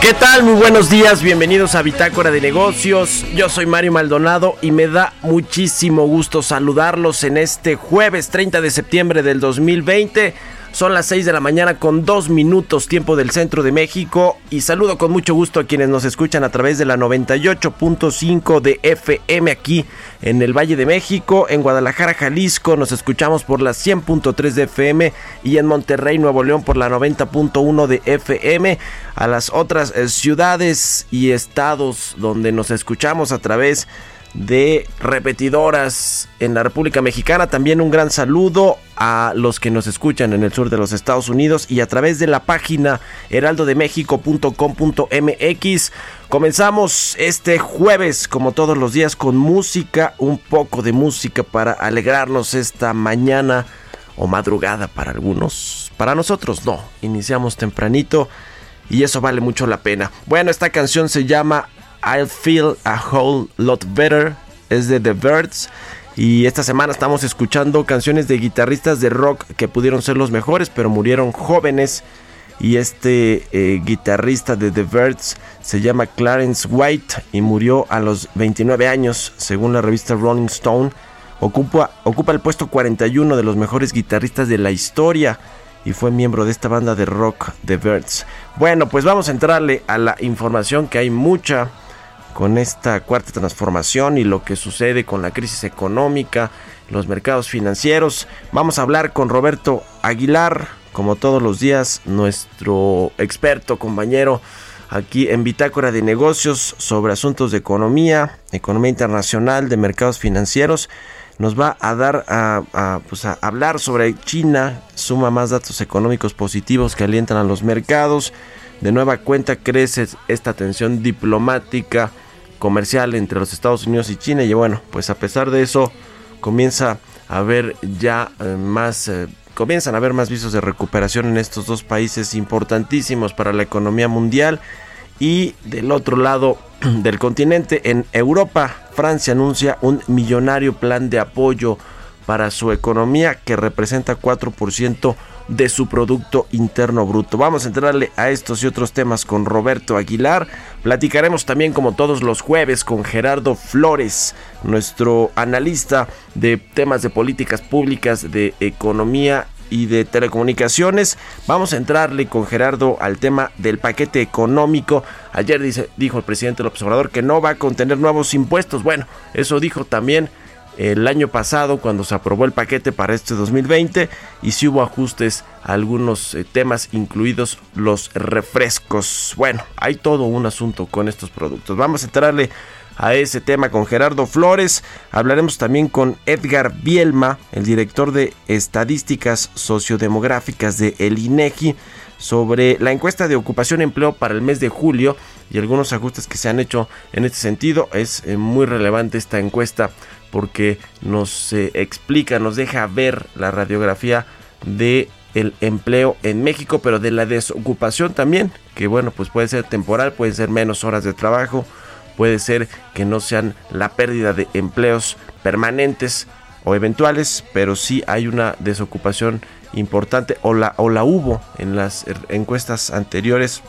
¿Qué tal? Muy buenos días, bienvenidos a Bitácora de Negocios. Yo soy Mario Maldonado y me da muchísimo gusto saludarlos en este jueves 30 de septiembre del 2020. Son las 6 de la mañana con 2 minutos tiempo del centro de México y saludo con mucho gusto a quienes nos escuchan a través de la 98.5 de FM aquí en el Valle de México, en Guadalajara, Jalisco. Nos escuchamos por la 100.3 de FM y en Monterrey, Nuevo León por la 90.1 de FM, a las otras eh, ciudades y estados donde nos escuchamos a través de repetidoras en la República Mexicana. También un gran saludo a los que nos escuchan en el sur de los Estados Unidos y a través de la página heraldodemexico.com.mx. Comenzamos este jueves, como todos los días, con música, un poco de música para alegrarnos esta mañana o madrugada para algunos. Para nosotros no, iniciamos tempranito y eso vale mucho la pena. Bueno, esta canción se llama I'll Feel a Whole Lot Better. Es de The Birds. Y esta semana estamos escuchando canciones de guitarristas de rock que pudieron ser los mejores, pero murieron jóvenes. Y este eh, guitarrista de The Birds se llama Clarence White y murió a los 29 años, según la revista Rolling Stone. Ocupa, ocupa el puesto 41 de los mejores guitarristas de la historia y fue miembro de esta banda de rock The Birds. Bueno, pues vamos a entrarle a la información que hay mucha con esta cuarta transformación y lo que sucede con la crisis económica, los mercados financieros. Vamos a hablar con Roberto Aguilar, como todos los días, nuestro experto, compañero aquí en Bitácora de Negocios sobre asuntos de economía, economía internacional, de mercados financieros. Nos va a dar a, pues a hablar sobre China, suma más datos económicos positivos que alientan a los mercados. De nueva cuenta crece esta tensión diplomática comercial entre los Estados Unidos y China. Y bueno, pues a pesar de eso comienza a haber ya eh, más eh, comienzan a haber más visos de recuperación en estos dos países importantísimos para la economía mundial y del otro lado del continente en Europa Francia anuncia un millonario plan de apoyo para su economía que representa 4% de su Producto Interno Bruto. Vamos a entrarle a estos y otros temas con Roberto Aguilar. Platicaremos también como todos los jueves con Gerardo Flores, nuestro analista de temas de políticas públicas, de economía y de telecomunicaciones. Vamos a entrarle con Gerardo al tema del paquete económico. Ayer dice, dijo el presidente del observador que no va a contener nuevos impuestos. Bueno, eso dijo también el año pasado cuando se aprobó el paquete para este 2020 y si hubo ajustes a algunos eh, temas incluidos los refrescos. Bueno, hay todo un asunto con estos productos. Vamos a entrarle a ese tema con Gerardo Flores. Hablaremos también con Edgar Bielma, el director de estadísticas sociodemográficas de el INEGI sobre la encuesta de ocupación y empleo para el mes de julio y algunos ajustes que se han hecho en este sentido. Es eh, muy relevante esta encuesta porque nos eh, explica, nos deja ver la radiografía de el empleo en México, pero de la desocupación también, que bueno, pues puede ser temporal, puede ser menos horas de trabajo, puede ser que no sean la pérdida de empleos permanentes o eventuales, pero sí hay una desocupación importante o la, o la hubo en las encuestas anteriores.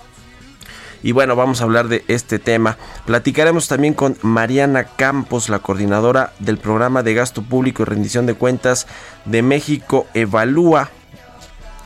Y bueno, vamos a hablar de este tema. Platicaremos también con Mariana Campos, la coordinadora del programa de gasto público y rendición de cuentas de México Evalúa.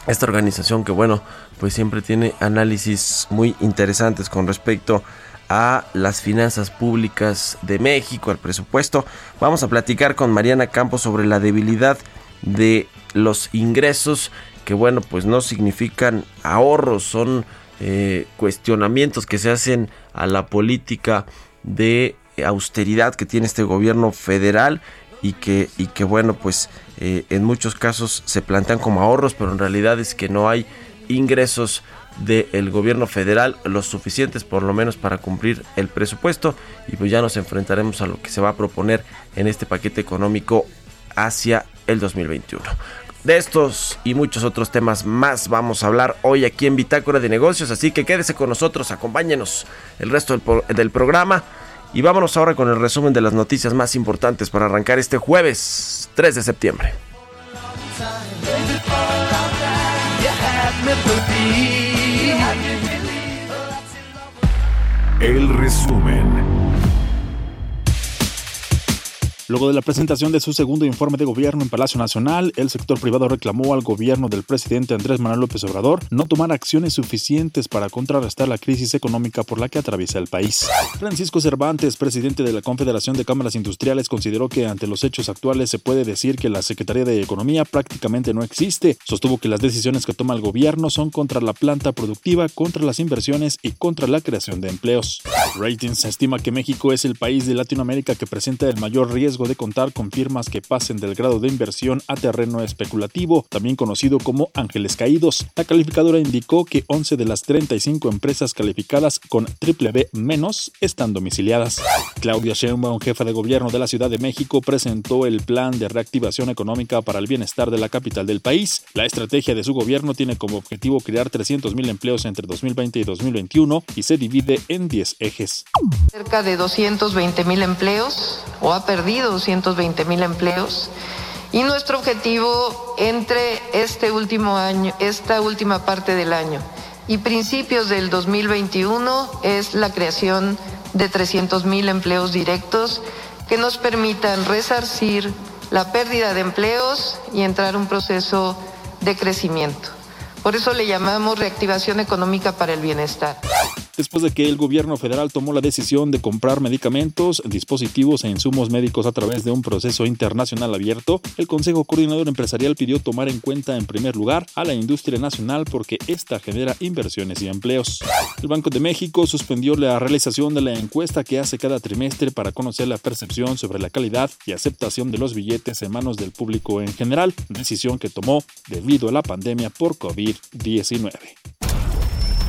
Esta organización que bueno, pues siempre tiene análisis muy interesantes con respecto a las finanzas públicas de México, al presupuesto. Vamos a platicar con Mariana Campos sobre la debilidad de los ingresos que bueno pues no significan ahorros son eh, cuestionamientos que se hacen a la política de austeridad que tiene este gobierno federal y que, y que bueno pues eh, en muchos casos se plantean como ahorros pero en realidad es que no hay ingresos del gobierno federal los suficientes por lo menos para cumplir el presupuesto y pues ya nos enfrentaremos a lo que se va a proponer en este paquete económico hacia el 2021. De estos y muchos otros temas más vamos a hablar hoy aquí en Bitácora de Negocios, así que quédese con nosotros, acompáñenos el resto del, del programa y vámonos ahora con el resumen de las noticias más importantes para arrancar este jueves 3 de septiembre. El resumen. Luego de la presentación de su segundo informe de gobierno en Palacio Nacional, el sector privado reclamó al gobierno del presidente Andrés Manuel López Obrador no tomar acciones suficientes para contrarrestar la crisis económica por la que atraviesa el país. Francisco Cervantes, presidente de la Confederación de Cámaras Industriales, consideró que ante los hechos actuales se puede decir que la Secretaría de Economía prácticamente no existe. Sostuvo que las decisiones que toma el gobierno son contra la planta productiva, contra las inversiones y contra la creación de empleos. Ratings estima que México es el país de Latinoamérica que presenta el mayor riesgo de contar con firmas que pasen del grado de inversión a terreno especulativo, también conocido como ángeles caídos. La calificadora indicó que 11 de las 35 empresas calificadas con triple B menos están domiciliadas. Claudia Sheinbaum, jefa de gobierno de la Ciudad de México, presentó el plan de reactivación económica para el bienestar de la capital del país. La estrategia de su gobierno tiene como objetivo crear 300.000 empleos entre 2020 y 2021 y se divide en 10 ejes. Cerca de 220.000 empleos o ha perdido 220 mil empleos. Y nuestro objetivo entre este último año, esta última parte del año y principios del 2021 es la creación de 300 mil empleos directos que nos permitan resarcir la pérdida de empleos y entrar en un proceso de crecimiento. Por eso le llamamos reactivación económica para el bienestar después de que el gobierno federal tomó la decisión de comprar medicamentos, dispositivos e insumos médicos a través de un proceso internacional abierto, el Consejo Coordinador Empresarial pidió tomar en cuenta en primer lugar a la industria nacional porque esta genera inversiones y empleos. El Banco de México suspendió la realización de la encuesta que hace cada trimestre para conocer la percepción sobre la calidad y aceptación de los billetes en manos del público en general, decisión que tomó debido a la pandemia por COVID-19.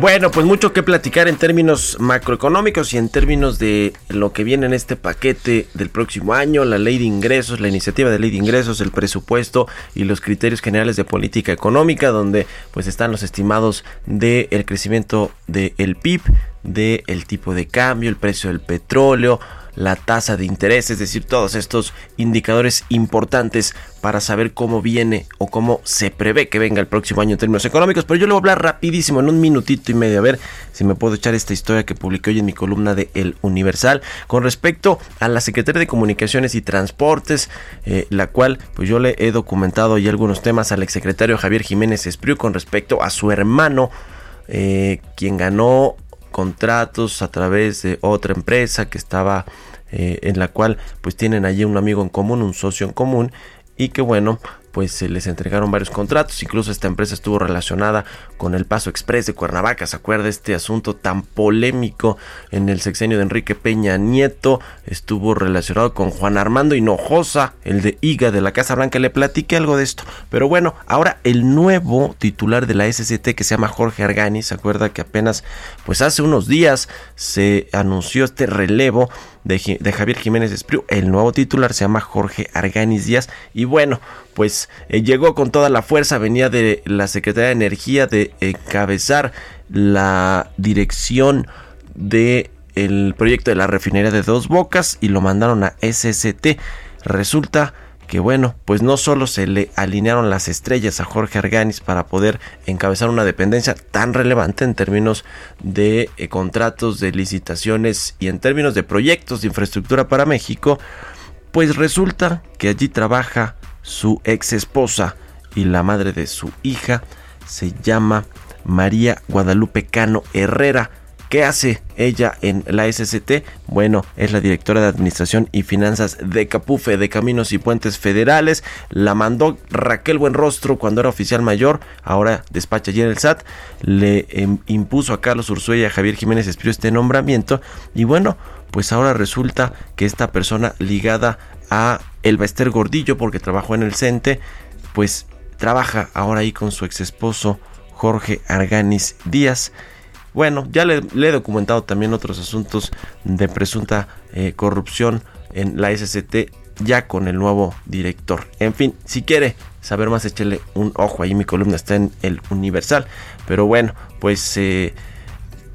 Bueno, pues mucho que platicar en términos macroeconómicos y en términos de lo que viene en este paquete del próximo año, la ley de ingresos, la iniciativa de ley de ingresos, el presupuesto y los criterios generales de política económica, donde pues están los estimados del el crecimiento del PIB, del tipo de cambio, el precio del petróleo, la tasa de interés, es decir, todos estos indicadores importantes para saber cómo viene o cómo se prevé que venga el próximo año en términos económicos. Pero yo le voy a hablar rapidísimo, en un minutito y medio, a ver si me puedo echar esta historia que publiqué hoy en mi columna de El Universal con respecto a la Secretaría de Comunicaciones y Transportes, eh, la cual pues yo le he documentado ya algunos temas al exsecretario Javier Jiménez Espriu con respecto a su hermano, eh, quien ganó contratos a través de otra empresa que estaba eh, en la cual pues tienen allí un amigo en común, un socio en común y que bueno pues se les entregaron varios contratos, incluso esta empresa estuvo relacionada con el Paso Express de Cuernavaca, ¿se acuerda este asunto tan polémico en el sexenio de Enrique Peña Nieto? Estuvo relacionado con Juan Armando Hinojosa, el de IGA de la Casa Blanca, le platiqué algo de esto, pero bueno, ahora el nuevo titular de la SCT que se llama Jorge Argani, ¿se acuerda que apenas pues hace unos días se anunció este relevo de, Javier Jiménez Espriu. El nuevo titular se llama Jorge Arganis Díaz. Y bueno, pues eh, llegó con toda la fuerza, venía de la Secretaría de Energía de encabezar la dirección de el proyecto de la refinería de Dos Bocas y lo mandaron a SST. Resulta que bueno, pues no solo se le alinearon las estrellas a Jorge Arganis para poder encabezar una dependencia tan relevante en términos de eh, contratos, de licitaciones y en términos de proyectos de infraestructura para México, pues resulta que allí trabaja su ex esposa y la madre de su hija, se llama María Guadalupe Cano Herrera. ¿Qué hace ella en la SCT? Bueno, es la directora de Administración y Finanzas de Capufe de Caminos y Puentes Federales. La mandó Raquel Buenrostro cuando era oficial mayor, ahora despacha allí en el SAT. Le em, impuso a Carlos Ursúa y a Javier Jiménez Espíritu este nombramiento. Y bueno, pues ahora resulta que esta persona ligada a El Bester Gordillo, porque trabajó en el CENTE, pues trabaja ahora ahí con su ex esposo Jorge Arganis Díaz. Bueno, ya le, he documentado también otros asuntos de presunta eh, corrupción en la SCT ya con el nuevo director. En fin, si quiere saber más, échele un ojo ahí. Mi columna está en el Universal. Pero bueno, pues eh,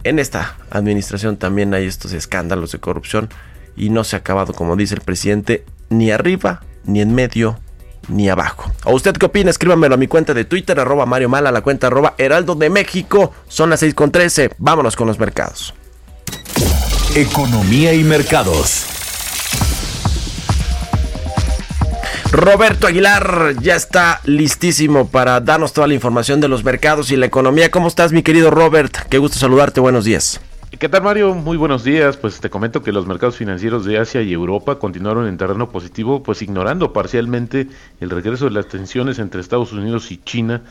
en esta administración también hay estos escándalos de corrupción y no se ha acabado, como dice el presidente, ni arriba, ni en medio, ni abajo. ¿A usted qué opina? Escríbamelo a mi cuenta de Twitter, arroba Mario Mala, la cuenta arroba Heraldo de México. Son las 6.13. Vámonos con los mercados. Economía y mercados. Roberto Aguilar ya está listísimo para darnos toda la información de los mercados y la economía. ¿Cómo estás, mi querido Robert? Qué gusto saludarte. Buenos días. ¿Qué tal Mario? Muy buenos días. Pues te comento que los mercados financieros de Asia y Europa continuaron en terreno positivo, pues ignorando parcialmente el regreso de las tensiones entre Estados Unidos y China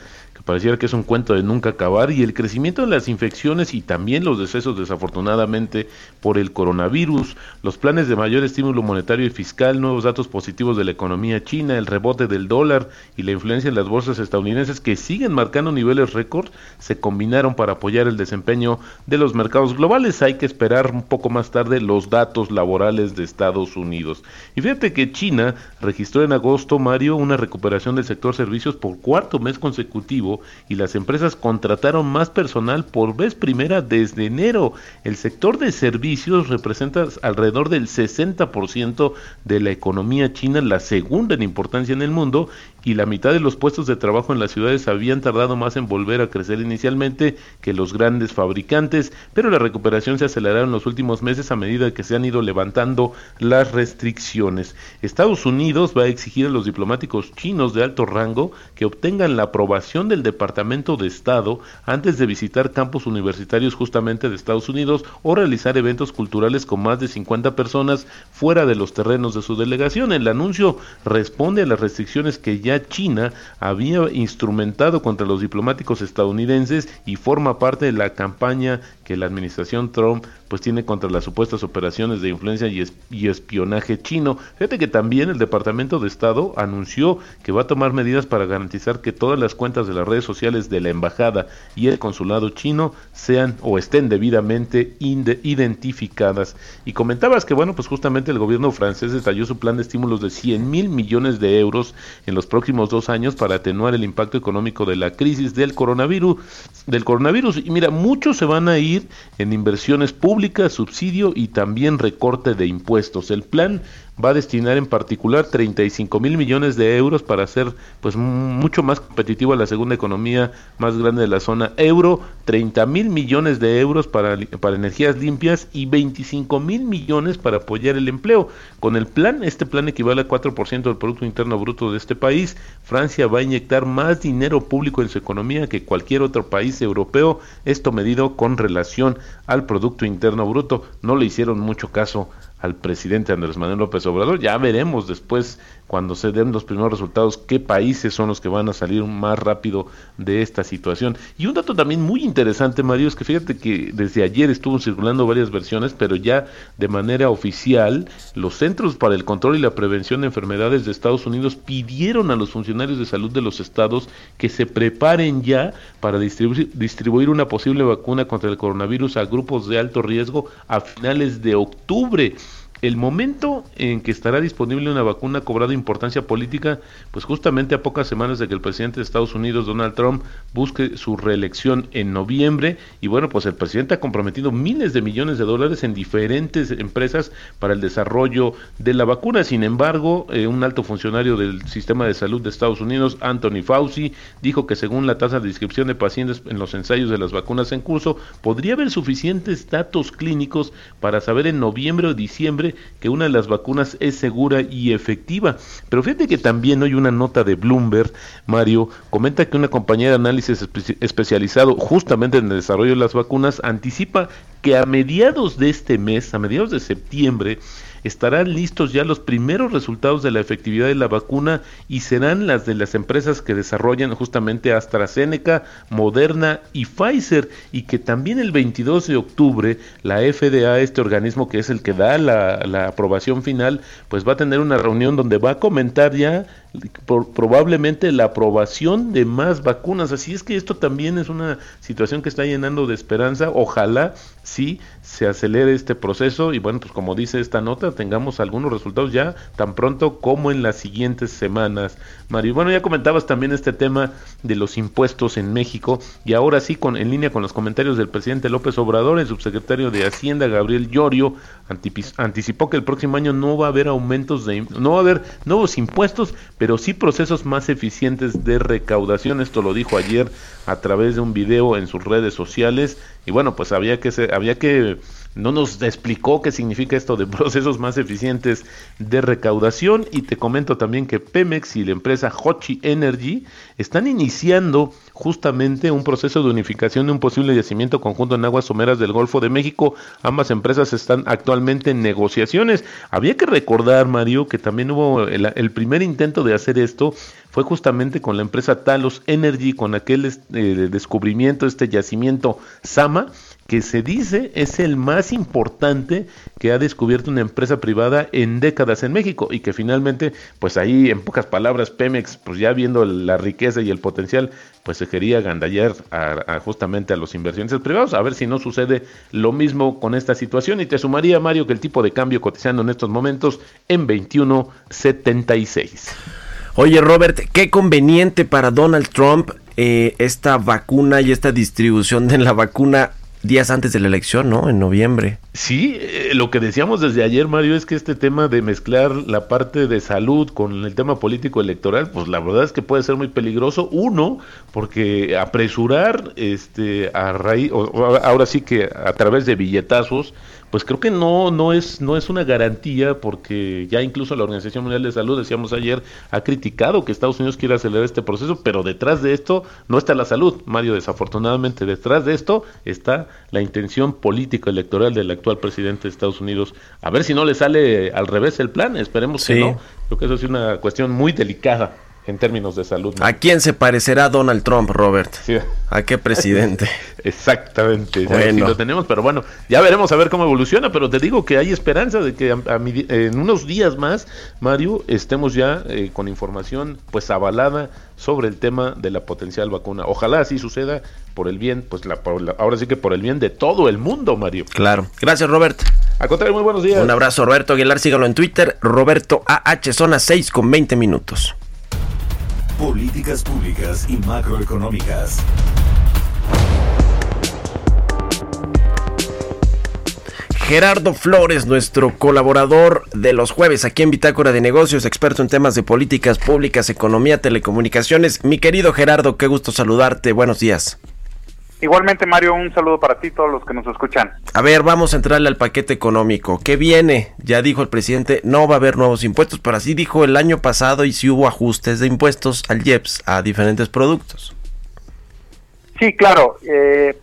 pareciera que es un cuento de nunca acabar y el crecimiento de las infecciones y también los decesos desafortunadamente por el coronavirus, los planes de mayor estímulo monetario y fiscal, nuevos datos positivos de la economía china, el rebote del dólar y la influencia en las bolsas estadounidenses que siguen marcando niveles récord se combinaron para apoyar el desempeño de los mercados globales. Hay que esperar un poco más tarde los datos laborales de Estados Unidos. Y fíjate que China registró en agosto, Mario, una recuperación del sector servicios por cuarto mes consecutivo y las empresas contrataron más personal por vez primera desde enero. El sector de servicios representa alrededor del 60% de la economía china, la segunda en importancia en el mundo, y la mitad de los puestos de trabajo en las ciudades habían tardado más en volver a crecer inicialmente que los grandes fabricantes, pero la recuperación se aceleró en los últimos meses a medida que se han ido levantando las restricciones. Estados Unidos va a exigir a los diplomáticos chinos de alto rango que obtengan la aprobación del Departamento de Estado antes de visitar campus universitarios justamente de Estados Unidos o realizar eventos culturales con más de 50 personas fuera de los terrenos de su delegación. El anuncio responde a las restricciones que ya China había instrumentado contra los diplomáticos estadounidenses y forma parte de la campaña que la administración Trump pues tiene contra las supuestas operaciones de influencia y, espionaje chino. Fíjate que también el Departamento de Estado anunció que va a tomar medidas para garantizar que todas las cuentas de las redes sociales de la embajada y el consulado chino sean o estén debidamente identificadas. Y comentabas que bueno, pues justamente el gobierno francés detalló su plan de estímulos de 100 mil millones de euros en los próximos dos años para atenuar el impacto económico de la crisis del coronavirus. Del coronavirus. Y mira, muchos se van a ir en inversiones públicas, subsidio y también recorte de impuestos. El plan va a destinar en particular 35 mil millones de euros para hacer pues mucho más competitivo a la segunda economía más grande de la zona euro, 30 mil millones de euros para, para energías limpias y 25 mil millones para apoyar el empleo. Con el plan, este plan equivale a 4% del Producto Interno Bruto de este país. Francia va a inyectar más dinero público en su economía que cualquier otro país europeo, esto medido con relación al Producto Interno Bruto. No le hicieron mucho caso al presidente Andrés Manuel López Obrador. Ya veremos después, cuando se den los primeros resultados, qué países son los que van a salir más rápido de esta situación. Y un dato también muy interesante, Mario, es que fíjate que desde ayer estuvo circulando varias versiones, pero ya de manera oficial, los Centros para el Control y la Prevención de Enfermedades de Estados Unidos pidieron a los funcionarios de salud de los estados que se preparen ya para distribuir, distribuir una posible vacuna contra el coronavirus a grupos de alto riesgo a finales de octubre. El momento en que estará disponible una vacuna ha cobrado importancia política, pues justamente a pocas semanas de que el presidente de Estados Unidos, Donald Trump, busque su reelección en noviembre. Y bueno, pues el presidente ha comprometido miles de millones de dólares en diferentes empresas para el desarrollo de la vacuna. Sin embargo, eh, un alto funcionario del sistema de salud de Estados Unidos, Anthony Fauci, dijo que según la tasa de inscripción de pacientes en los ensayos de las vacunas en curso, podría haber suficientes datos clínicos para saber en noviembre o diciembre que una de las vacunas es segura y efectiva. Pero fíjate que también hoy una nota de Bloomberg, Mario, comenta que una compañía de análisis especializado justamente en el desarrollo de las vacunas anticipa que a mediados de este mes, a mediados de septiembre, estarán listos ya los primeros resultados de la efectividad de la vacuna y serán las de las empresas que desarrollan justamente AstraZeneca, Moderna y Pfizer y que también el 22 de octubre la FDA, este organismo que es el que da la, la aprobación final, pues va a tener una reunión donde va a comentar ya probablemente la aprobación de más vacunas. Así es que esto también es una situación que está llenando de esperanza. Ojalá sí se acelere este proceso y bueno, pues como dice esta nota, tengamos algunos resultados ya tan pronto como en las siguientes semanas. Mario, bueno, ya comentabas también este tema de los impuestos en México y ahora sí, con, en línea con los comentarios del presidente López Obrador, el subsecretario de Hacienda, Gabriel Llorio, anticipó que el próximo año no va a haber aumentos de, no va a haber nuevos impuestos, pero sí procesos más eficientes de recaudación. Esto lo dijo ayer a través de un video en sus redes sociales y bueno, pues había que había que no nos explicó qué significa esto de procesos más eficientes de recaudación y te comento también que Pemex y la empresa Hochi Energy están iniciando justamente un proceso de unificación de un posible yacimiento conjunto en aguas someras del Golfo de México. Ambas empresas están actualmente en negociaciones. Había que recordar, Mario, que también hubo el, primer intento de hacer esto fue justamente con la empresa Talos Energy, con aquel eh, descubrimiento, este yacimiento Sama, que se dice es el más importante que ha descubierto una empresa privada en décadas en México y que finalmente, pues ahí en pocas palabras, Pemex, pues ya viendo la riqueza y el potencial, pues se quería gandallar a, justamente a los inversionistas privados, a ver si no sucede lo mismo con esta situación y te sumaría, Mario, que el tipo de cambio cotizando en estos momentos en 21.76. Oye, Robert, qué conveniente para Donald Trump eh, esta vacuna y esta distribución de la vacuna días antes de la elección, ¿no? En noviembre. Sí, eh, lo que decíamos desde ayer, Mario, es que este tema de mezclar la parte de salud con el tema político electoral, pues la verdad es que puede ser muy peligroso. Uno, porque apresurar, este, a raíz, ahora sí que a través de billetazos, pues creo que no, no, es, no es una garantía porque ya incluso la Organización Mundial de Salud, decíamos ayer, ha criticado que Estados Unidos quiera acelerar este proceso, pero detrás de esto no está la salud, Mario, desafortunadamente detrás de esto está la intención política electoral del actual presidente de Estados Unidos. A ver si no le sale al revés el plan, esperemos que no. Creo que eso es una cuestión muy delicada en términos de salud. ¿A quién se parecerá Donald Trump, Robert? ¿A qué presidente? Exactamente, bueno. lo tenemos, pero bueno, ya veremos a ver cómo evoluciona, pero te digo que hay esperanza de que en unos días más, Mario, estemos ya eh, con información pues avalada sobre el tema de la potencial vacuna. Ojalá así suceda por el bien, pues la, ahora sí que por el bien de todo el mundo, Mario. Claro. Gracias, Robert. A contrario, muy buenos días. Un abrazo, Roberto Aguilar, sígalo en Twitter, Roberto AH, zona 6 con 20 minutos. Políticas públicas y macroeconómicas. Gerardo Flores, nuestro colaborador de los jueves aquí en Bitácora de Negocios, experto en temas de políticas públicas, economía, telecomunicaciones. Mi querido Gerardo, qué gusto saludarte. Buenos días. Igualmente, Mario, un saludo para ti, todos los que nos escuchan. A ver, vamos a entrarle al paquete económico. ¿Qué viene? Ya dijo el presidente, no va a haber nuevos impuestos, pero así dijo el año pasado y sí hubo ajustes de impuestos al IEPS a diferentes productos. Sí, claro. Eh,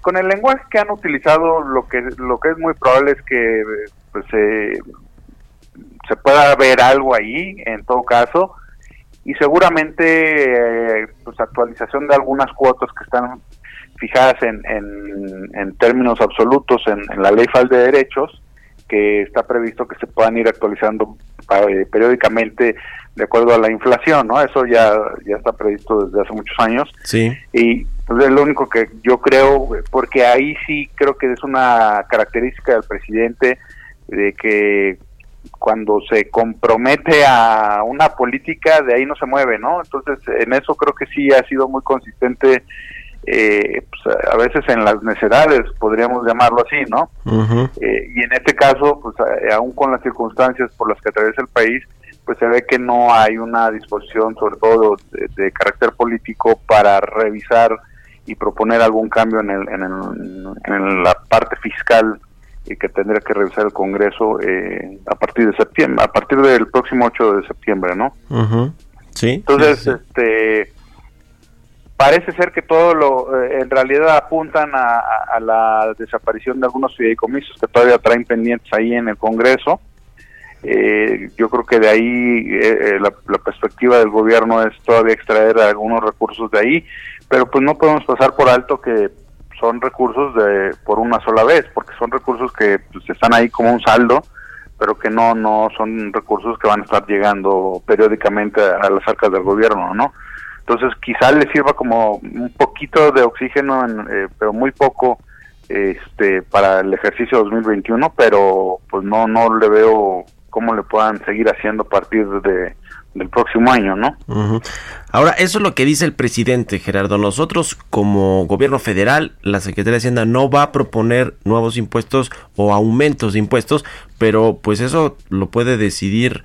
con el lenguaje que han utilizado, lo que lo que es muy probable es que pues, se pueda ver algo ahí, en todo caso, y seguramente eh, pues actualización de algunas cuotas que están fijadas en, en, términos absolutos en, la ley FAL de derechos, que está previsto que se puedan ir actualizando eh, periódicamente de acuerdo a la inflación, ¿no? Eso ya, ya está previsto desde hace muchos años. Sí. Y pues, es lo único que yo creo, porque ahí sí creo que es una característica del presidente de que cuando se compromete a una política de ahí no se mueve, ¿no? Entonces en eso creo que sí ha sido muy consistente eh, pues, a veces en las necedades, podríamos llamarlo así, ¿no? Eh, y en este caso, pues aún con las circunstancias por las que atraviesa el país, pues se ve que no hay una disposición, sobre todo de, carácter político, para revisar y proponer algún cambio en, el, en, la parte fiscal y que tendría que revisar el Congreso eh, a partir de septiembre, a partir del próximo 8 de septiembre, ¿no? Sí. Entonces, este parece ser que todo lo eh, en realidad apuntan a, la desaparición de algunos fideicomisos que todavía traen pendientes ahí en el Congreso. Eh, yo creo que de ahí eh, la, perspectiva del gobierno es todavía extraer algunos recursos de ahí, pero pues no podemos pasar por alto que son recursos de por una sola vez, porque son recursos que pues, están ahí como un saldo, pero que no no son recursos que van a estar llegando periódicamente a las arcas del gobierno, ¿no? Entonces quizá le sirva como un poquito de oxígeno, eh, pero muy poco este para el ejercicio 2021, pero pues no no le veo cómo le puedan seguir haciendo a partir de del próximo año, ¿no? Ahora, eso es lo que dice el presidente Gerardo. Nosotros, como gobierno federal, la Secretaría de Hacienda no va a proponer nuevos impuestos o aumentos de impuestos, pero pues eso lo puede decidir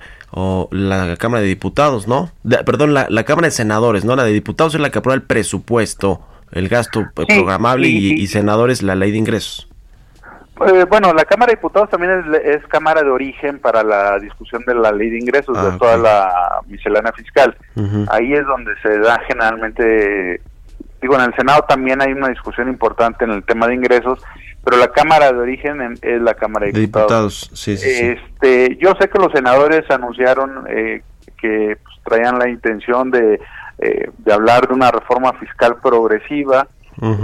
la Cámara de Diputados, ¿no? perdón, la, Cámara de Senadores, ¿no? La de Diputados es la que aprueba el presupuesto, el gasto programable y senadores la ley de ingresos. Eh, bueno, la Cámara de Diputados también es, Cámara de origen para la discusión de la ley de ingresos de ah, toda la miscelánea fiscal. Ahí es donde se da generalmente, digo, en el Senado también hay una discusión importante en el tema de ingresos, pero la Cámara de origen es la Cámara de, Diputados. este, yo sé que los senadores anunciaron eh, que pues, traían la intención de, eh, de hablar de una reforma fiscal progresiva.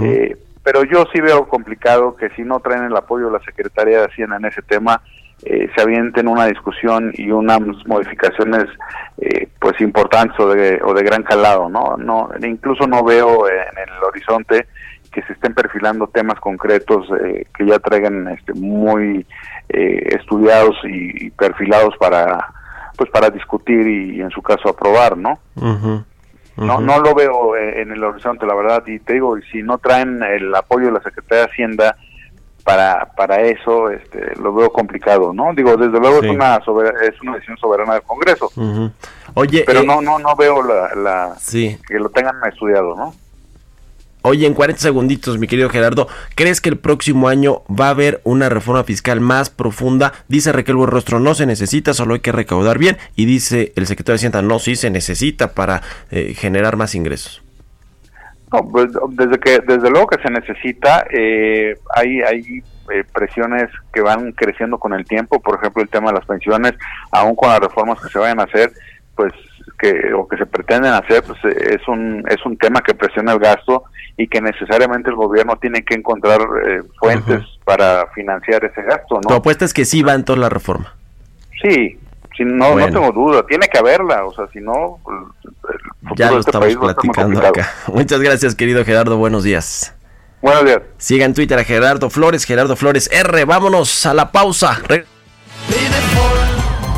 eh, pero yo sí veo complicado que si no traen el apoyo de la Secretaría de Hacienda en ese tema, eh, se avienten una discusión y unas modificaciones eh, pues importantes o de, o de gran calado, ¿no? no Incluso no veo en el horizonte que se estén perfilando temas concretos eh, que ya traigan este, muy estudiados y, perfilados para pues para discutir y, en su caso aprobar, ¿no? No, no lo veo eh, en el horizonte, la verdad, y te digo, si no traen el apoyo de la Secretaría de Hacienda para para eso, este, lo veo complicado, ¿no? Digo, desde luego es una es una decisión soberana del Congreso. Oye, pero eh, no no no veo la, la que lo tengan estudiado, ¿no? Oye, en 40 segunditos, mi querido Gerardo, ¿crees que el próximo año va a haber una reforma fiscal más profunda? Dice Raquel Buenrostro, no se necesita, solo hay que recaudar bien. Y dice el secretario de Hacienda, no, sí se necesita para eh, generar más ingresos. No, pues desde que desde luego que se necesita, eh, hay hay eh, presiones que van creciendo con el tiempo, por ejemplo el tema de las pensiones, aún con las reformas que se vayan a hacer, pues que o que se pretenden hacer, pues es un es un tema que presiona el gasto y que necesariamente el gobierno tiene que encontrar eh, fuentes para financiar ese gasto, ¿no? Tu apuesta es que sí va en toda la reforma. Sí, si no, no tengo duda, tiene que haberla, o sea, si no, ya lo este estamos platicando acá. Muchas gracias, querido Gerardo, buenos días. Buenos días. Siga en Twitter a Gerardo Flores, Gerardo Flores R. Vámonos a la pausa.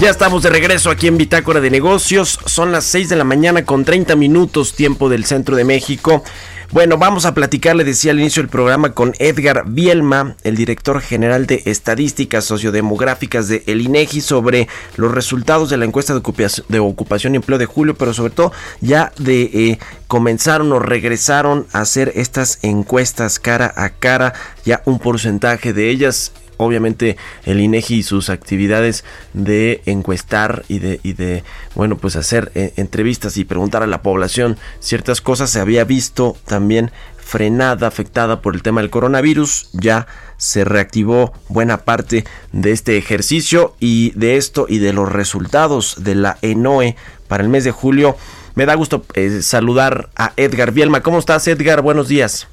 Ya estamos de regreso aquí en Bitácora de Negocios. Son las 6 de la mañana con 30 minutos tiempo del centro de México. Bueno, vamos a platicar, le decía al inicio del programa, con Edgar Bielma, el director general de Estadísticas Sociodemográficas de El INEGI, sobre los resultados de la encuesta de ocupación, y empleo de julio, pero sobre todo ya de eh, comenzaron o regresaron a hacer estas encuestas cara a cara, ya un porcentaje de ellas obviamente el INEGI y sus actividades de encuestar y de, y de bueno, pues hacer eh, entrevistas y preguntar a la población ciertas cosas se había visto también frenada, afectada por el tema del coronavirus. Ya se reactivó buena parte de este ejercicio y de esto y de los resultados de la ENOE para el mes de julio. Me da gusto eh, saludar a Edgar Bielma. ¿Cómo estás, Edgar? Buenos días.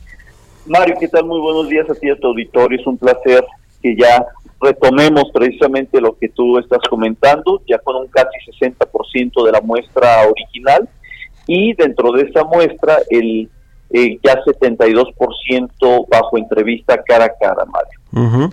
Mario, ¿qué tal? Muy buenos días a ti a tu auditorio. Es un placer que ya retomemos precisamente lo que tú estás comentando, ya con un casi 60% de la muestra original y dentro de esa muestra el eh, ya 72% bajo entrevista cara a cara, Mario.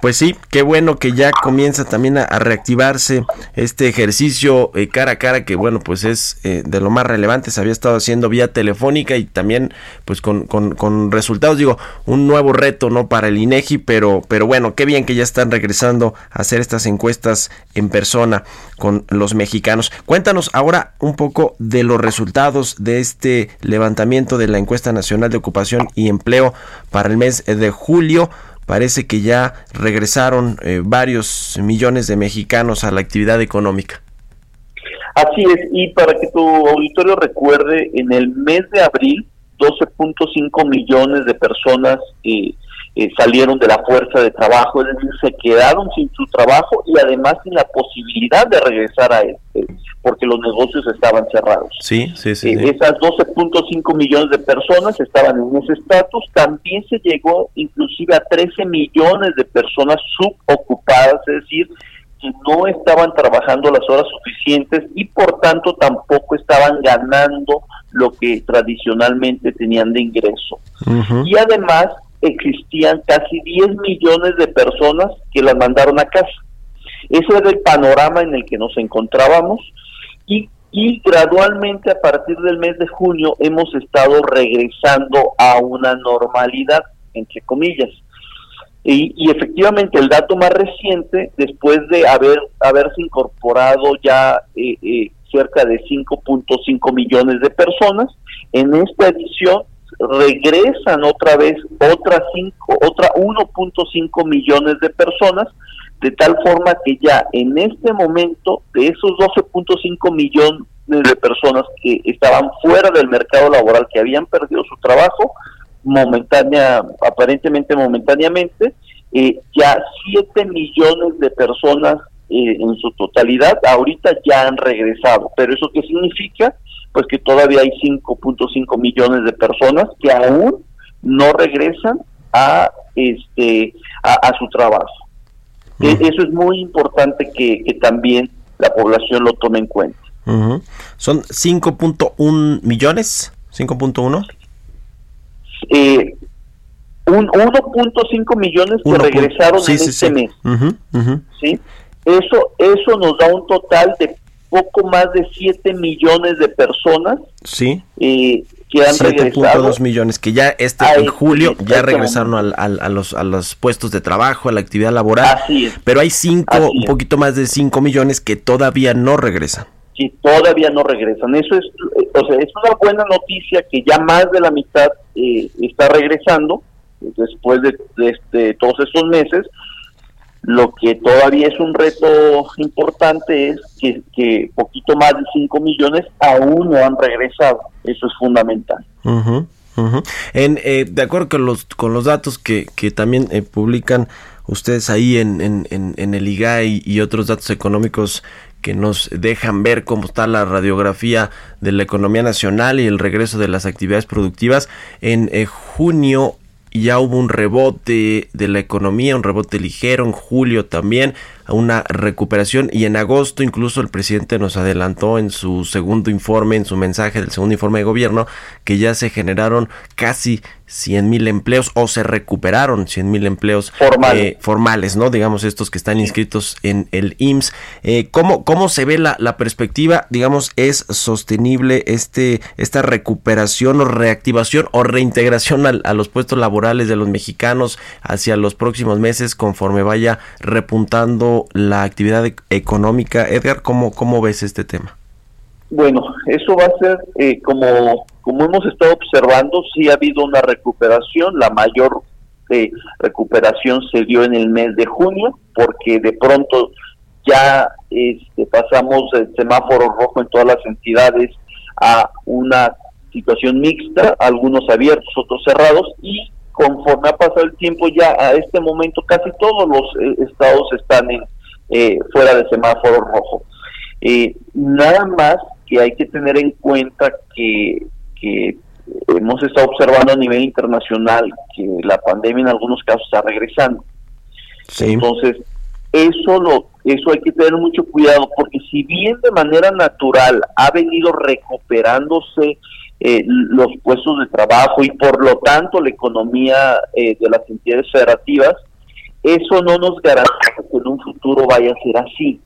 Pues sí, qué bueno que ya comienza también a, reactivarse este ejercicio eh, cara a cara que bueno pues es eh, de lo más relevante, se había estado haciendo vía telefónica y también pues con, con, resultados, digo, un nuevo reto no para el INEGI, pero, pero bueno, qué bien que ya están regresando a hacer estas encuestas en persona con los mexicanos. Cuéntanos ahora un poco de los resultados de este levantamiento de la encuesta nacional de ocupación y empleo para el mes de julio parece que ya regresaron eh, varios millones de mexicanos a la actividad económica. Así es, y para que tu auditorio recuerde, en el mes de abril, 12.5 millones de personas eh, eh, salieron de la fuerza de trabajo, es decir, se quedaron sin su trabajo y además sin la posibilidad de regresar a él, eh, porque los negocios estaban cerrados. Sí, sí, sí. Eh, esas 12.5 millones de personas estaban en ese estatus. También se llegó inclusive a 13 millones de personas subocupadas, es decir, que no estaban trabajando las horas suficientes y por tanto tampoco estaban ganando lo que tradicionalmente tenían de ingreso. Y además existían casi 10 millones de personas que las mandaron a casa. Ese era el panorama en el que nos encontrábamos y, gradualmente a partir del mes de junio hemos estado regresando a una normalidad, entre comillas. Y, y, efectivamente el dato más reciente, después de haber haberse incorporado ya eh, eh, cerca de 5.5 millones de personas, en esta edición regresan otra vez otras cinco, otra 1.5 millones de personas, de tal forma que ya en este momento de esos 12.5 millones de personas que estaban fuera del mercado laboral, que habían perdido su trabajo, momentánea, aparentemente momentáneamente, eh, ya 7 millones de personas eh, en su totalidad ahorita ya han regresado. Pero eso qué significa? Pues que todavía hay 5.5 millones de personas que aún no regresan a este a, su trabajo. E, eso es muy importante que, también la población lo tome en cuenta. ¿Son 5.1 millones? ¿5.1? Eh, un 1.5 millones que regresaron en este mes. ¿sí? Eso, eso nos da un total de poco más de 7 millones de personas sí. Eh, que han 7.2 millones que ya este en julio ya regresaron al, a, los, a los puestos de trabajo, a la actividad laboral. Pero hay cinco, un poquito más de 5 millones que todavía no regresan. Sí, todavía no regresan. Eso es, o sea, es una buena noticia que ya más de la mitad eh, está regresando después de, de, este, todos estos meses lo que todavía es un reto importante es que, poquito más de 5 millones aún no han regresado. Eso es fundamental. En, eh, de acuerdo con los, con los datos que, que también eh, publican ustedes ahí en, en, en, el IGAI y otros datos económicos que nos dejan ver cómo está la radiografía de la economía nacional y el regreso de las actividades productivas. En eh, junio ya hubo un rebote de la economía, un rebote ligero en julio también, una recuperación y en agosto incluso el presidente nos adelantó en su segundo informe, en su mensaje del segundo informe de gobierno, que ya se generaron casi 100 mil empleos o se recuperaron 100 mil empleos eh, formales, ¿no? Digamos estos que están inscritos en el IMSS. Eh, ¿cómo, ¿Cómo se ve la, la, perspectiva? Digamos, ¿es sostenible este, esta recuperación o reactivación o reintegración a los puestos laborales de los mexicanos hacia los próximos meses conforme vaya repuntando la actividad e-, económica. Edgar, ¿cómo, cómo ves este tema? Bueno, eso va a ser eh, como, como hemos estado observando, sí ha habido una recuperación, la mayor eh, recuperación se dio en el mes de junio, porque de pronto ya este, pasamos el semáforo rojo en todas las entidades a una situación mixta, algunos abiertos, otros cerrados, y conforme ha pasado el tiempo ya a este momento casi todos los eh, estados están en, eh, fuera de semáforo rojo. Eh, nada más que hay que tener en cuenta que, que hemos estado observando a nivel internacional que la pandemia en algunos casos está regresando. Entonces, eso lo eso hay que tener mucho cuidado porque si bien de manera natural ha venido recuperándose eh, los puestos de trabajo y por lo tanto la economía eh, de las entidades federativas, eso no nos garantiza que en un futuro vaya a ser así.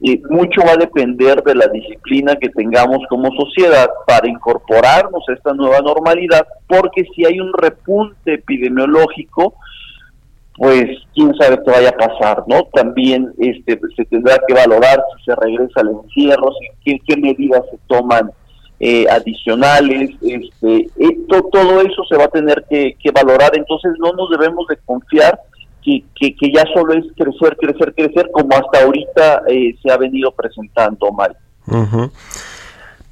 Eh, mucho va a depender de la disciplina que tengamos como sociedad para incorporarnos a esta nueva normalidad, porque si hay un repunte epidemiológico, pues quién sabe qué vaya a pasar, ¿no? También este se tendrá que valorar si se regresa al encierro, si, qué, medidas se toman eh, adicionales, este, esto, todo eso se va a tener que, valorar, entonces no nos debemos de confiar que, que, ya solo es crecer, crecer, crecer, como hasta ahorita eh, se ha venido presentando, Mario.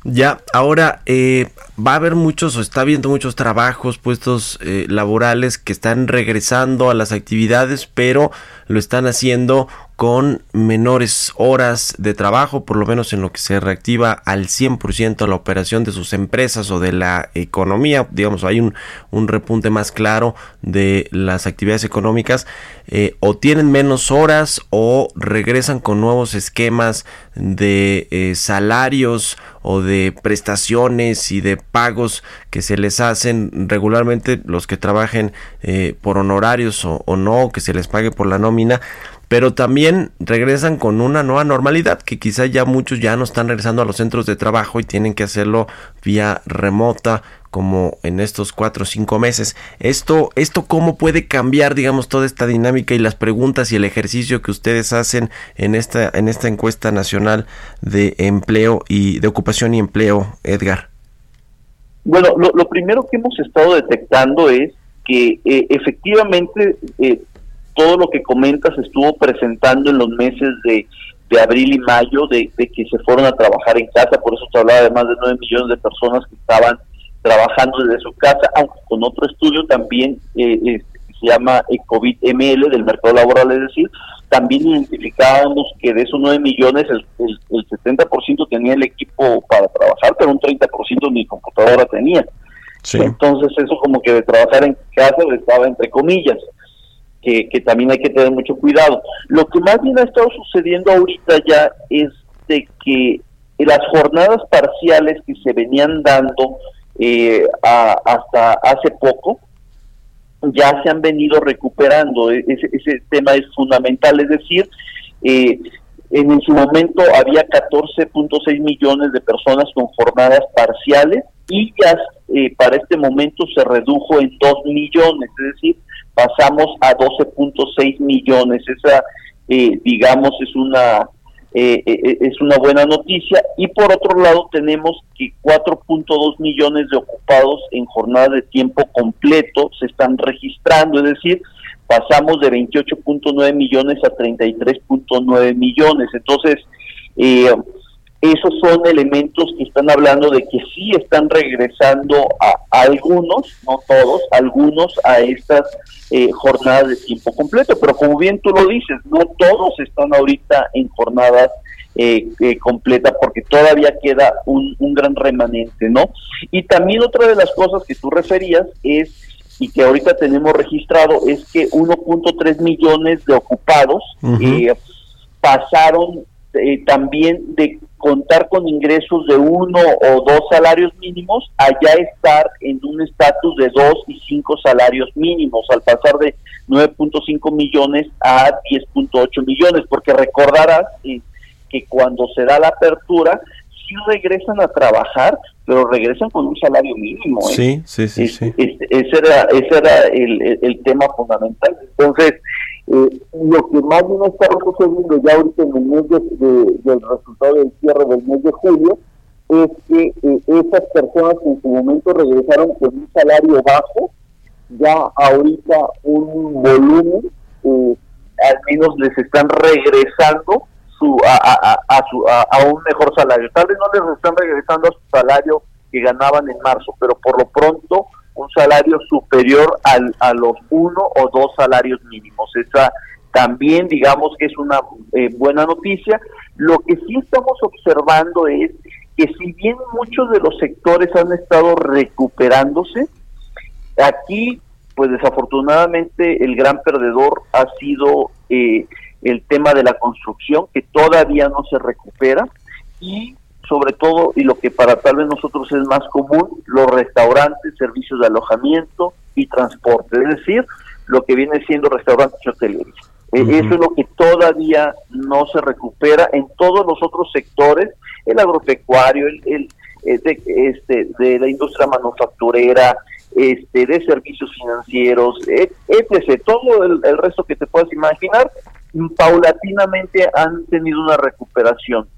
Ya, ahora eh, va a haber muchos o está habiendo muchos trabajos, puestos eh, laborales que están regresando a las actividades, pero lo están haciendo con menores horas de trabajo, por lo menos en lo que se reactiva al 100% la operación de sus empresas o de la economía, digamos, hay un, un repunte más claro de las actividades económicas, eh, o tienen menos horas o regresan con nuevos esquemas de eh, salarios o de prestaciones y de pagos que se les hacen regularmente los que trabajen eh, por honorarios o no, que se les pague por la nómina pero también regresan con una nueva normalidad que quizá ya muchos ya no están regresando a los centros de trabajo y tienen que hacerlo vía remota como en estos cuatro o cinco meses. Esto, esto cómo puede cambiar, digamos, toda esta dinámica y las preguntas y el ejercicio que ustedes hacen en esta, en esta encuesta nacional de empleo y de ocupación y empleo, Edgar. Bueno, lo, primero que hemos estado detectando es que eh, efectivamente eh, todo lo que comentas estuvo presentando en los meses de, abril y mayo, de, que se fueron a trabajar en casa, por eso se hablaba de más de 9 millones de personas que estaban trabajando desde su casa, aunque con otro estudio también eh, eh se llama COVID-ML del mercado laboral, es decir, también identificábamos que de esos 9 millones el, el, 70% tenía el equipo para trabajar, pero un 30% ni computadora tenía. Entonces eso como que de trabajar en casa estaba entre comillas que, también hay que tener mucho cuidado. Lo que más bien ha estado sucediendo ahorita ya es de que las jornadas parciales que se venían dando eh, hasta hace poco ya se han venido recuperando. E, ese, ese tema es fundamental, es decir, eh, en su momento había 14.6 millones de personas con jornadas parciales y ya eh, para este momento se redujo en 2 millones, es decir, pasamos a 12.6 millones. Esa, eh, digamos, es una eh, eh, es una buena noticia. Y por otro lado tenemos que 4.2 millones de ocupados en jornada de tiempo completo se están registrando, es decir, pasamos de 28.9 millones a 33.9 millones. Entonces, eh, esos son elementos que están hablando de que sí están regresando a, algunos, no todos, algunos a estas eh, jornadas de tiempo completo, pero como bien tú lo dices, no todos están ahorita en jornadas eh, eh, completas porque todavía queda un, gran remanente, ¿no? Y también otra de las cosas que tú referías es y que ahorita tenemos registrado es que 1.3 millones de ocupados pasaron también de contar con ingresos de uno o dos salarios mínimos, allá estar en un estatus de dos y cinco salarios mínimos, al pasar de 9.5 millones a 10.8 millones, porque recordarás eh, que cuando se da la apertura, sí regresan a trabajar, pero regresan con un salario mínimo. ¿eh? Sí, sí, sí. ese era, ese era el, el tema fundamental. Entonces, eh, lo que más bien está sucediendo ya ahorita en el mes del resultado del cierre del mes de julio es que eh, esas personas en su momento regresaron con un salario bajo, ya ahorita un volumen, eh, al menos les están regresando su a, a, a, su, a, un mejor salario. Tal vez no les están regresando a su salario que ganaban en marzo, pero por lo pronto un salario superior al, a los uno o dos salarios mínimos. Esa también digamos que es una eh, buena noticia. Lo que sí estamos observando es que si bien muchos de los sectores han estado recuperándose, aquí pues desafortunadamente el gran perdedor ha sido eh, el tema de la construcción, que todavía no se recupera, y sobre todo, y lo que para tal vez nosotros es más común, los restaurantes, servicios de alojamiento y transporte, es decir, lo que viene siendo restaurantes y hotelería. Eh, eso es lo que todavía no se recupera en todos los otros sectores, el agropecuario, el, el, eh, de, este, de la industria manufacturera, este, de servicios financieros, etc. Todo el, el resto que te puedas imaginar, paulatinamente han tenido una recuperación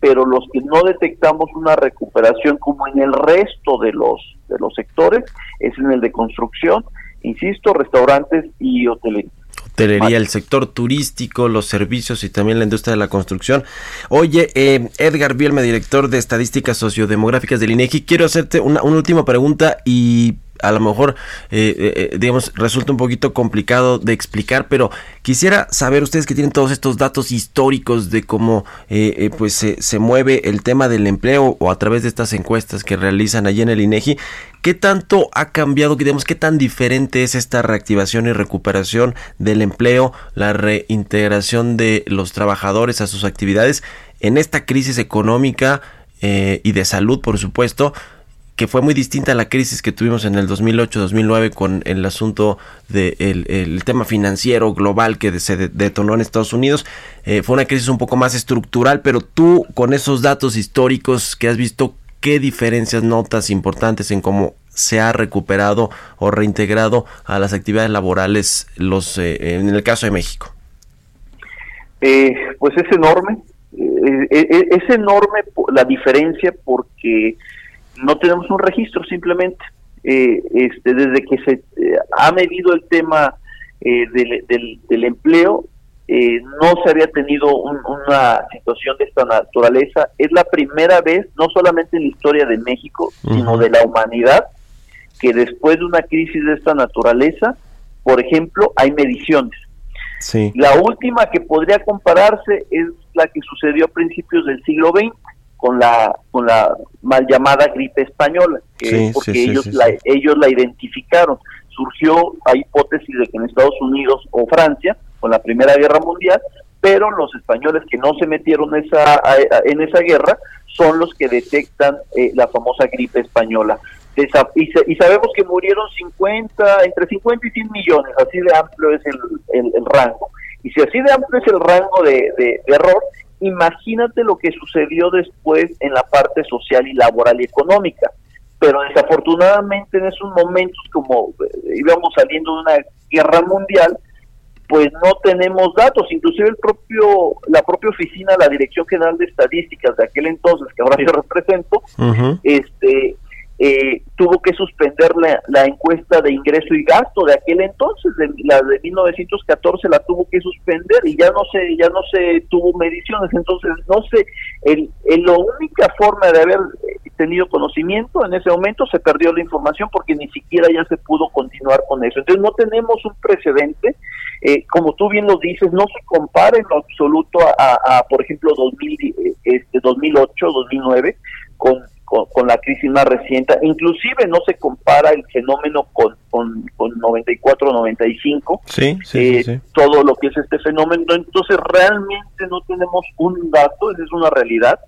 pero los que no detectamos una recuperación como en el resto de los de los sectores es en el de construcción, insisto, restaurantes y hotelería. El sector turístico, los servicios y también la industria de la construcción. Oye, eh, Edgar Bielma, director de Estadísticas Sociodemográficas del INEGI, quiero hacerte una, una última pregunta y a lo mejor, eh, eh, eh, digamos, resulta un poquito complicado de explicar, pero quisiera saber ustedes que tienen todos estos datos históricos de cómo pues se, se, mueve el tema del empleo o a través de estas encuestas que realizan allí en el INEGI, ¿qué tanto ha cambiado, digamos, qué tan diferente es esta reactivación y recuperación del empleo, la reintegración de los trabajadores a sus actividades en esta crisis económica y de salud, por supuesto? que fue muy distinta a la crisis que tuvimos en el 2008-2009 con el asunto del de el, tema financiero global que se detonó en Estados Unidos. Eh, fue una crisis un poco más estructural, pero tú con esos datos históricos que has visto, ¿qué diferencias notas importantes en cómo se ha recuperado o reintegrado a las actividades laborales los eh, en el caso de México? Eh, pues es enorme, es enorme la diferencia porque no tenemos un registro simplemente. Eh, este, desde que se eh, ha medido el tema eh, del, del, empleo, no se había tenido una situación de esta naturaleza. Es la primera vez, no solamente en la historia de México, sino de la humanidad, que después de una crisis de esta naturaleza, por ejemplo, hay mediciones. Sí. La última que podría compararse es la que sucedió a principios del siglo XX, con la con la mal llamada gripe española, que porque ellos la ellos la identificaron. Surgió la hipótesis de que en Estados Unidos o Francia, con la Primera Guerra Mundial, pero los españoles que no se metieron esa, en esa guerra son los que detectan eh, la famosa gripe española. Y, y, sabemos que murieron 50, entre 50 y 100 millones, así de amplio es el, el, rango. Y si así de amplio es el rango de, de error, imagínate lo que sucedió después en la parte social y laboral y económica. Pero desafortunadamente en esos momentos, como eh, íbamos saliendo de una guerra mundial, pues no tenemos datos, inclusive el propio, la propia oficina, la Dirección General de Estadísticas de aquel entonces, que ahora yo represento, este eh, tuvo que suspender la, encuesta de ingreso y gasto de aquel entonces, de, la de 1914 la tuvo que suspender y ya no se ya no se tuvo mediciones, entonces no sé, el, la única forma de haber tenido conocimiento en ese momento se perdió la información porque ni siquiera ya se pudo continuar con eso, entonces no tenemos un precedente, eh, como tú bien lo dices, no se compara en lo absoluto a, por ejemplo 2000, eh, este 2008, 2009 con la crisis más reciente. Inclusive no se compara el fenómeno con, con, con 94-95, sí, sí, sí, todo lo que es este fenómeno. Entonces realmente no tenemos un dato, es una realidad,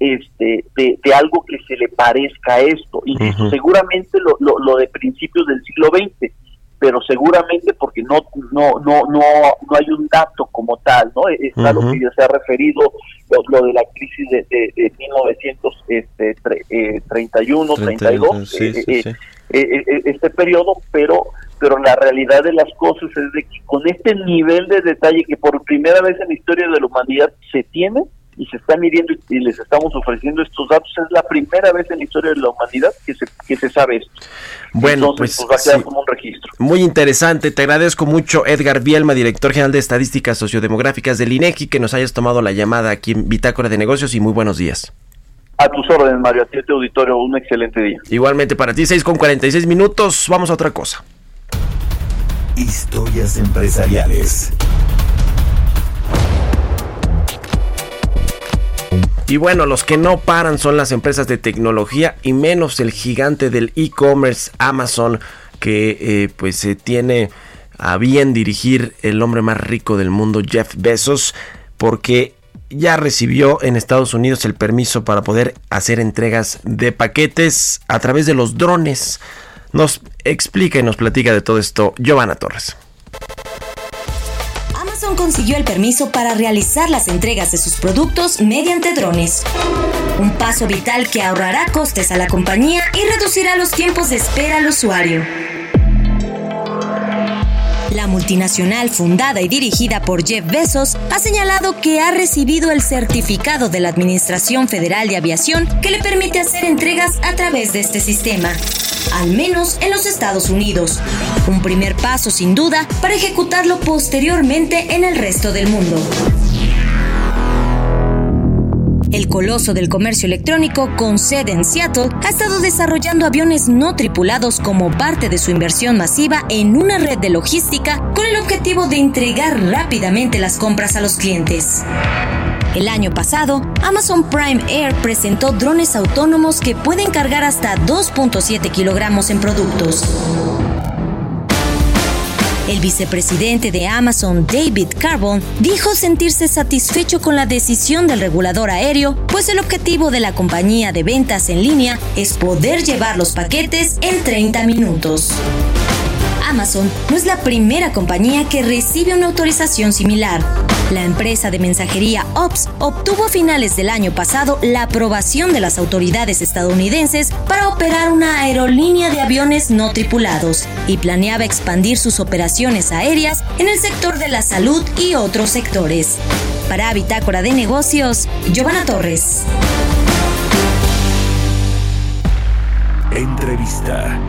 este, de, de algo que se le parezca a esto. Y seguramente lo, lo, lo de principios del siglo XX pero seguramente porque no no no no no hay un dato como tal no está lo que ya se ha referido lo, de la crisis de, de, de 1931 32 este, eh, eh, eh, este periodo pero pero la realidad de las cosas es de que con este nivel de detalle que por primera vez en la historia de la humanidad se tiene y se está midiendo y les estamos ofreciendo estos datos. Es la primera vez en la historia de la humanidad que se, que se sabe esto. Bueno, pues, pues, va a quedar como un registro. Muy interesante. Te agradezco mucho, Edgar Bielma, director general de Estadísticas Sociodemográficas del INEGI, que nos hayas tomado la llamada aquí en Bitácora de Negocios y muy buenos días. A tus órdenes, Mario, a ti, tu auditorio, un excelente día. Igualmente para ti, 6 con 46 minutos, vamos a otra cosa. Historias empresariales. Y bueno, los que no paran son las empresas de tecnología y menos el gigante del e-commerce Amazon que eh, pues se tiene a bien dirigir el hombre más rico del mundo Jeff Bezos porque ya recibió en Estados Unidos el permiso para poder hacer entregas de paquetes a través de los drones. Nos explica y nos platica de todo esto Giovanna Torres. Consiguió el permiso para realizar las entregas de sus productos mediante drones. Un paso vital que ahorrará costes a la compañía y reducirá los tiempos de espera al usuario. La multinacional fundada y dirigida por Jeff Bezos ha señalado que ha recibido el certificado de la Administración Federal de Aviación que le permite hacer entregas a través de este sistema, al menos en los Estados Unidos. Un primer paso sin duda para ejecutarlo posteriormente en el resto del mundo. El coloso del comercio electrónico, con sede en Seattle, ha estado desarrollando aviones no tripulados como parte de su inversión masiva en una red de logística con el objetivo de entregar rápidamente las compras a los clientes. El año pasado, Amazon Prime Air presentó drones autónomos que pueden cargar hasta 2.7 kilogramos en productos. El vicepresidente de Amazon, David Carbon, dijo sentirse satisfecho con la decisión del regulador aéreo, pues el objetivo de la compañía de ventas en línea es poder llevar los paquetes en 30 minutos. Amazon no es la primera compañía que recibe una autorización similar. La empresa de mensajería Ops obtuvo a finales del año pasado la aprobación de las autoridades estadounidenses para operar una aerolínea de aviones no tripulados y planeaba expandir sus operaciones aéreas en el sector de la salud y otros sectores. Para Bitácora de Negocios, Giovanna Torres. Entrevista.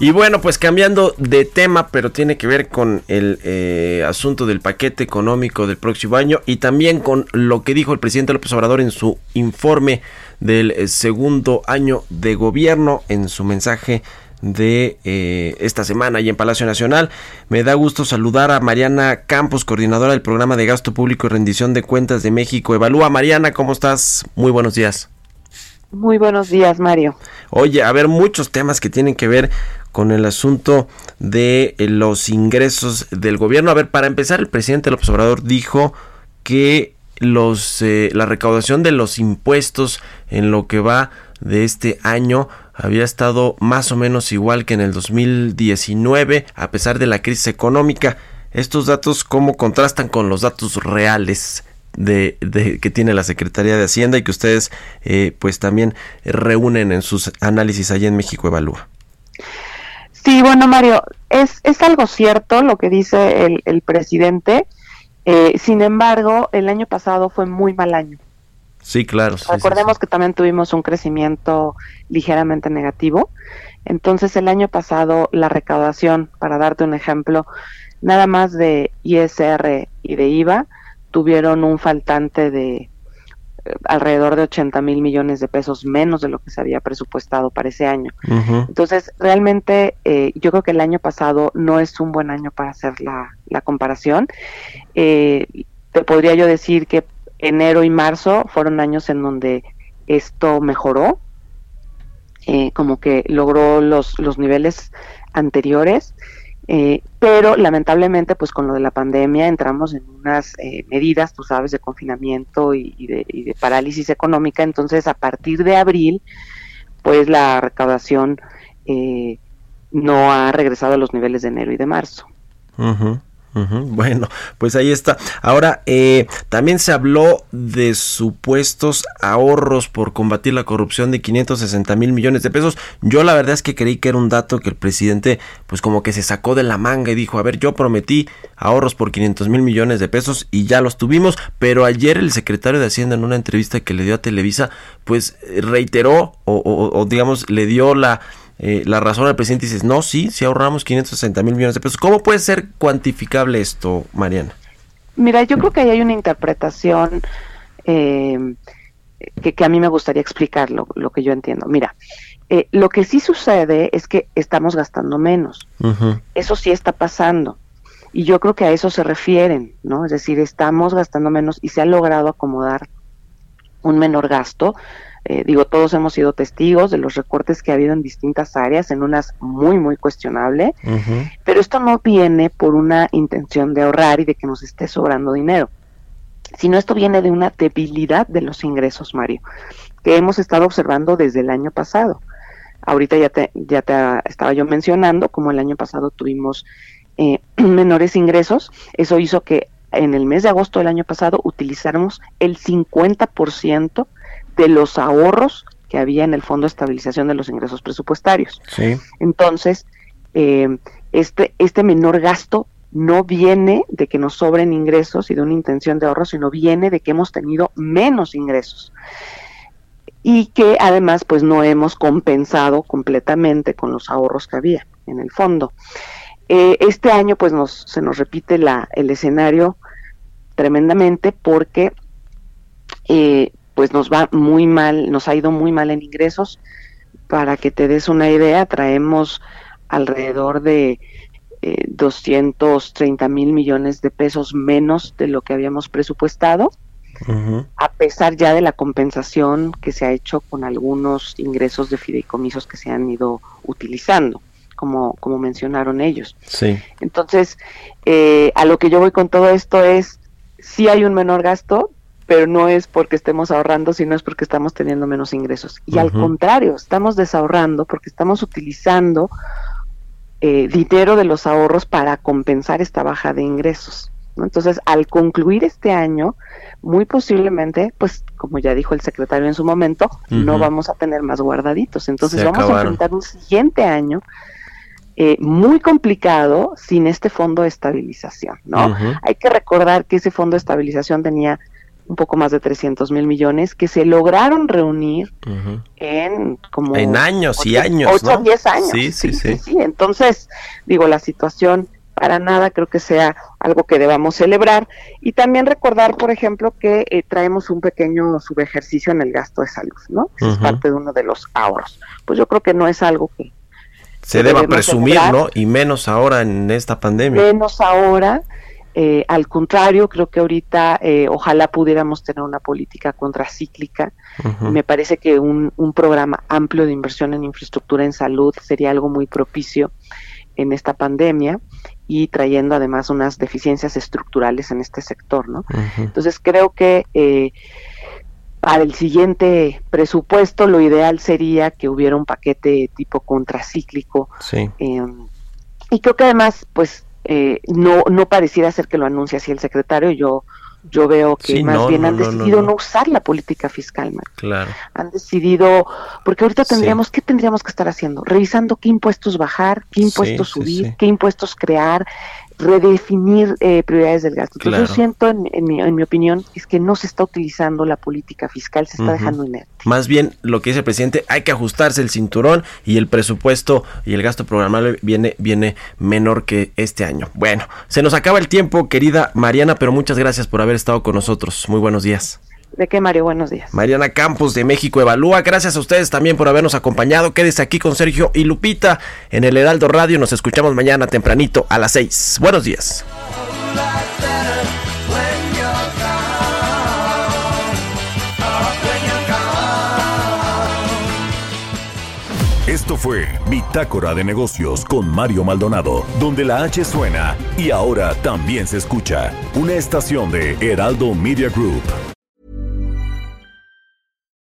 Y bueno, pues cambiando de tema, pero tiene que ver con el eh, asunto del paquete económico del próximo año y también con lo que dijo el presidente López Obrador en su informe del eh, segundo año de gobierno, en su mensaje de eh, esta semana y en Palacio Nacional. Me da gusto saludar a Mariana Campos, coordinadora del programa de gasto público y rendición de cuentas de México. Evalúa, Mariana, ¿cómo estás? Muy buenos días. Muy buenos días, Mario. Oye, a ver, muchos temas que tienen que ver con el asunto de eh, los ingresos del gobierno. A ver, para empezar, el presidente López Obrador dijo que los eh, la recaudación de los impuestos en lo que va de este año había estado más o menos igual que en el 2019 a pesar de la crisis económica. Estos datos cómo contrastan con los datos reales de, de, que tiene la Secretaría de Hacienda y que ustedes eh, pues también reúnen en sus análisis allí en México Evalúa. Sí, bueno, Mario, es, es algo cierto lo que dice el, el presidente. Eh, sin embargo, el año pasado fue muy mal año. Sí, claro. Sí, Recordemos sí, sí. que también tuvimos un crecimiento ligeramente negativo. Entonces, el año pasado, la recaudación, para darte un ejemplo, nada más de ISR y de IVA, tuvieron un faltante de alrededor de 80 mil millones de pesos menos de lo que se había presupuestado para ese año. Uh -huh. Entonces, realmente eh, yo creo que el año pasado no es un buen año para hacer la, la comparación. Eh, te podría yo decir que enero y marzo fueron años en donde esto mejoró, eh, como que logró los, los niveles anteriores. Eh, pero lamentablemente, pues con lo de la pandemia entramos en unas eh, medidas, tú sabes, de confinamiento y, y, de, y, de, parálisis económica. Entonces, a partir de abril, pues la recaudación eh, no ha regresado a los niveles de enero y de marzo. Uh. Bueno, pues ahí está. Ahora, eh, también se habló de supuestos ahorros por combatir la corrupción de 560 mil millones de pesos. Yo la verdad es que creí que era un dato que el presidente pues como que se sacó de la manga y dijo, a ver, yo prometí ahorros por 500 mil millones de pesos y ya los tuvimos, pero ayer el secretario de Hacienda en una entrevista que le dio a Televisa pues reiteró o, o, o digamos le dio la eh, la razón al presidente dices, no, sí, sí ahorramos 560 mil millones de pesos. ¿Cómo puede ser cuantificable esto, Mariana? Mira, yo creo que ahí hay una interpretación eh, que, que, a mí me gustaría explicar lo, lo que yo entiendo. Mira, eh, lo que sí sucede es que estamos gastando menos. Uh -huh. Eso sí está pasando. Y yo creo que a eso se refieren, ¿no? Es decir, estamos gastando menos y se ha logrado acomodar un menor gasto. Eh, digo, todos hemos sido testigos de los recortes que ha habido en distintas áreas, en unas muy, muy cuestionable, uh -huh. pero esto no viene por una intención de ahorrar y de que nos esté sobrando dinero, sino esto viene de una debilidad de los ingresos, Mario, que hemos estado observando desde el año pasado. Ahorita ya te, ya te estaba yo mencionando, como el año pasado tuvimos eh, menores ingresos, eso hizo que en el mes de agosto del año pasado utilizáramos el 50% de los ahorros que había en el Fondo de Estabilización de los Ingresos Presupuestarios. Sí. Entonces, eh, este, este menor gasto no viene de que nos sobren ingresos y de una intención de ahorro, sino viene de que hemos tenido menos ingresos y que además pues no hemos compensado completamente con los ahorros que había en el fondo. Eh, este año pues nos, se nos repite la, el escenario tremendamente porque eh, pues nos va muy mal, nos ha ido muy mal en ingresos. Para que te des una idea, traemos alrededor de eh, 230 mil millones de pesos menos de lo que habíamos presupuestado, uh -huh. a pesar ya de la compensación que se ha hecho con algunos ingresos de fideicomisos que se han ido utilizando, como, como mencionaron ellos. Sí. Entonces, eh, a lo que yo voy con todo esto es, sí hay un menor gasto, pero no es porque estemos ahorrando, sino es porque estamos teniendo menos ingresos. Y uh -huh. al contrario, estamos desahorrando porque estamos utilizando eh, dinero de los ahorros para compensar esta baja de ingresos. ¿no? Entonces, al concluir este año, muy posiblemente, pues como ya dijo el secretario en su momento, uh -huh. no vamos a tener más guardaditos. Entonces, vamos a enfrentar un siguiente año eh, muy complicado sin este fondo de estabilización, ¿no? Uh -huh. Hay que recordar que ese fondo de estabilización tenía un poco más de 300 mil millones que se lograron reunir uh -huh. en como en años 8, y años 8 ¿no? 10 años sí sí sí, sí sí, entonces digo la situación para nada creo que sea algo que debamos celebrar y también recordar por ejemplo que eh, traemos un pequeño subejercicio en el gasto de salud no uh -huh. es parte de uno de los ahorros pues yo creo que no es algo que se deba presumir, celebrar. ¿no? Y menos ahora en esta pandemia. Menos ahora, eh, al contrario, creo que ahorita eh, ojalá pudiéramos tener una política contracíclica. Uh -huh. Me parece que un, un, programa amplio de inversión en infraestructura en salud sería algo muy propicio en esta pandemia y trayendo además unas deficiencias estructurales en este sector, ¿no? Uh -huh. Entonces creo que eh, para el siguiente presupuesto lo ideal sería que hubiera un paquete tipo contracíclico. Sí. y creo que además, pues eh, no, no pareciera ser que lo anuncie así el secretario. Yo, yo veo que sí, más no, bien no, han decidido no, usar la política fiscal. Man. Claro. Han decidido, porque ahorita tendríamos, sí. ¿qué tendríamos que estar haciendo? Revisando qué impuestos bajar, qué impuestos sí, subir, qué impuestos crear, redefinir eh, prioridades del gasto. Entonces claro. yo siento, en, en, mi, en, mi, opinión, es que no se está utilizando la política fiscal, se está uh -huh. dejando inerte. Más bien, lo que dice el presidente, hay que ajustarse el cinturón y el presupuesto y el gasto programable viene, viene menor que este año. Bueno, se nos acaba el tiempo, querida Mariana, pero muchas gracias por haber estado con nosotros. Muy buenos días. ¿De qué, Mario? Buenos días. Mariana Campos de México Evalúa. Gracias a ustedes también por habernos acompañado. Quédese aquí con Sergio y Lupita en el Heraldo Radio. Nos escuchamos mañana tempranito a las 6. Buenos días. Esto fue Bitácora de Negocios con Mario Maldonado, donde la H suena y ahora también se escucha. Una estación de Heraldo Media Group.